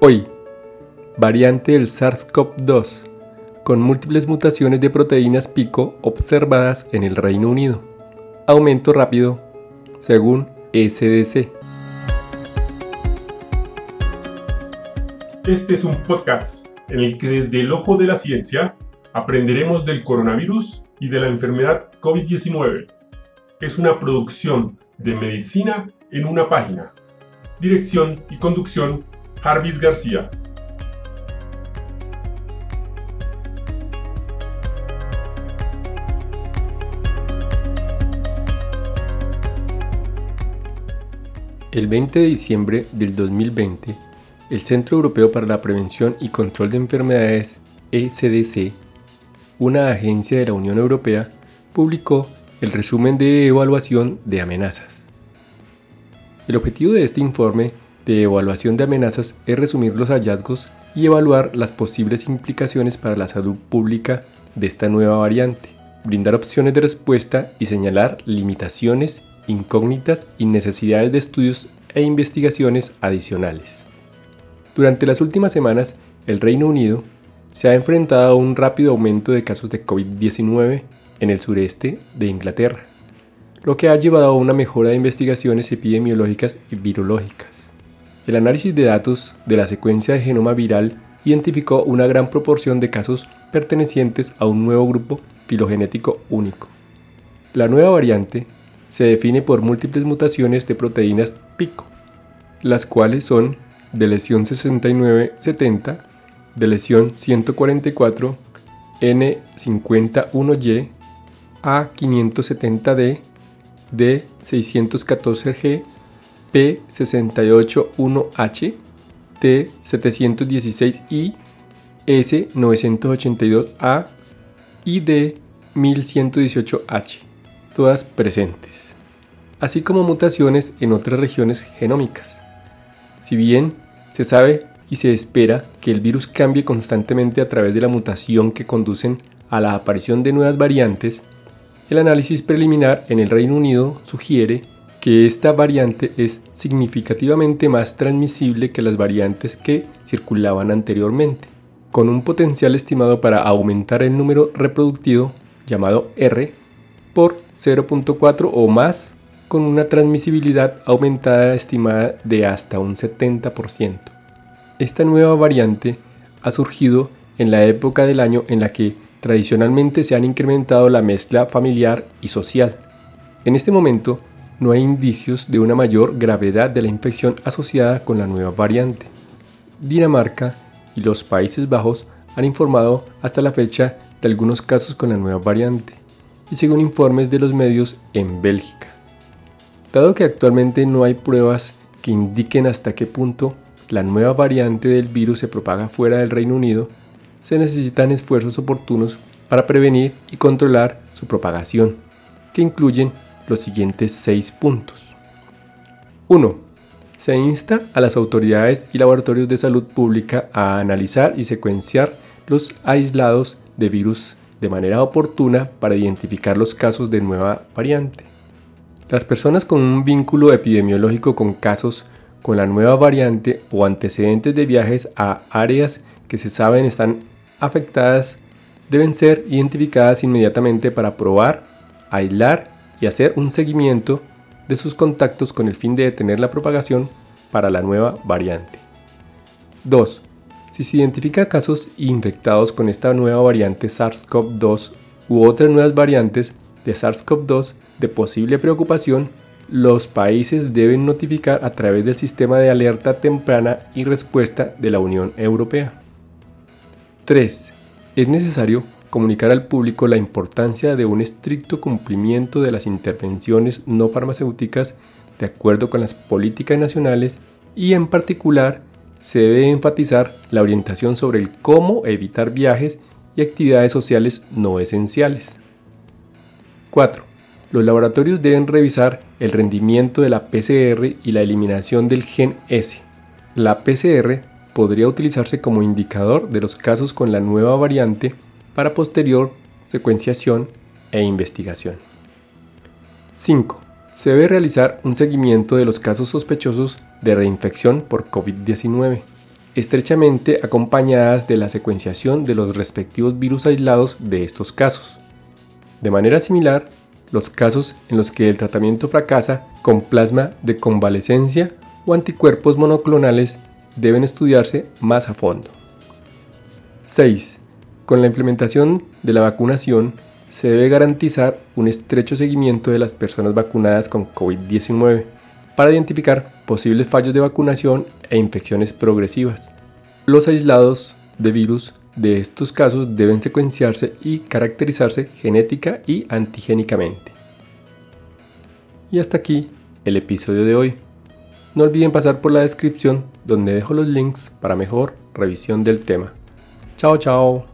Hoy, variante del SARS-CoV-2, con múltiples mutaciones de proteínas pico observadas en el Reino Unido. Aumento rápido, según SDC. Este es un podcast en el que desde el ojo de la ciencia aprenderemos del coronavirus y de la enfermedad COVID-19. Es una producción de medicina en una página. Dirección y conducción, Jarvis García. El 20 de diciembre del 2020, el Centro Europeo para la Prevención y Control de Enfermedades, ECDC, una agencia de la Unión Europea, publicó el resumen de evaluación de amenazas. El objetivo de este informe de evaluación de amenazas es resumir los hallazgos y evaluar las posibles implicaciones para la salud pública de esta nueva variante, brindar opciones de respuesta y señalar limitaciones, incógnitas y necesidades de estudios e investigaciones adicionales. Durante las últimas semanas, el Reino Unido se ha enfrentado a un rápido aumento de casos de COVID-19 en el sureste de Inglaterra, lo que ha llevado a una mejora de investigaciones epidemiológicas y virológicas. El análisis de datos de la secuencia de genoma viral identificó una gran proporción de casos pertenecientes a un nuevo grupo filogenético único. La nueva variante se define por múltiples mutaciones de proteínas pico, las cuales son de lesión 6970, de lesión 144, N51Y, A570D, D614G, P681H, T716I, S982A y D1118H, todas presentes, así como mutaciones en otras regiones genómicas. Si bien se sabe y se espera que el virus cambie constantemente a través de la mutación que conducen a la aparición de nuevas variantes, el análisis preliminar en el Reino Unido sugiere que esta variante es significativamente más transmisible que las variantes que circulaban anteriormente, con un potencial estimado para aumentar el número reproductivo, llamado R, por 0.4 o más, con una transmisibilidad aumentada estimada de hasta un 70%. Esta nueva variante ha surgido en la época del año en la que tradicionalmente se han incrementado la mezcla familiar y social. En este momento, no hay indicios de una mayor gravedad de la infección asociada con la nueva variante. Dinamarca y los Países Bajos han informado hasta la fecha de algunos casos con la nueva variante, y según informes de los medios en Bélgica. Dado que actualmente no hay pruebas que indiquen hasta qué punto la nueva variante del virus se propaga fuera del Reino Unido, se necesitan esfuerzos oportunos para prevenir y controlar su propagación, que incluyen los siguientes seis puntos. 1. Se insta a las autoridades y laboratorios de salud pública a analizar y secuenciar los aislados de virus de manera oportuna para identificar los casos de nueva variante. Las personas con un vínculo epidemiológico con casos con la nueva variante o antecedentes de viajes a áreas que se saben están afectadas deben ser identificadas inmediatamente para probar, aislar y hacer un seguimiento de sus contactos con el fin de detener la propagación para la nueva variante. 2. Si se identifica casos infectados con esta nueva variante SARS-CoV-2 u otras nuevas variantes de SARS-CoV-2 de posible preocupación, los países deben notificar a través del sistema de alerta temprana y respuesta de la Unión Europea. 3. Es necesario comunicar al público la importancia de un estricto cumplimiento de las intervenciones no farmacéuticas de acuerdo con las políticas nacionales y en particular se debe enfatizar la orientación sobre el cómo evitar viajes y actividades sociales no esenciales. 4. Los laboratorios deben revisar el rendimiento de la PCR y la eliminación del gen S. La PCR podría utilizarse como indicador de los casos con la nueva variante para posterior secuenciación e investigación. 5. Se debe realizar un seguimiento de los casos sospechosos de reinfección por COVID-19. estrechamente acompañadas de la secuenciación de los respectivos virus aislados de estos casos. De manera similar, los casos en los que el tratamiento fracasa con plasma de convalescencia o anticuerpos monoclonales deben estudiarse más a fondo. 6. Con la implementación de la vacunación se debe garantizar un estrecho seguimiento de las personas vacunadas con COVID-19 para identificar posibles fallos de vacunación e infecciones progresivas. Los aislados de virus de estos casos deben secuenciarse y caracterizarse genética y antigénicamente. Y hasta aquí el episodio de hoy. No olviden pasar por la descripción donde dejo los links para mejor revisión del tema. Chao, chao.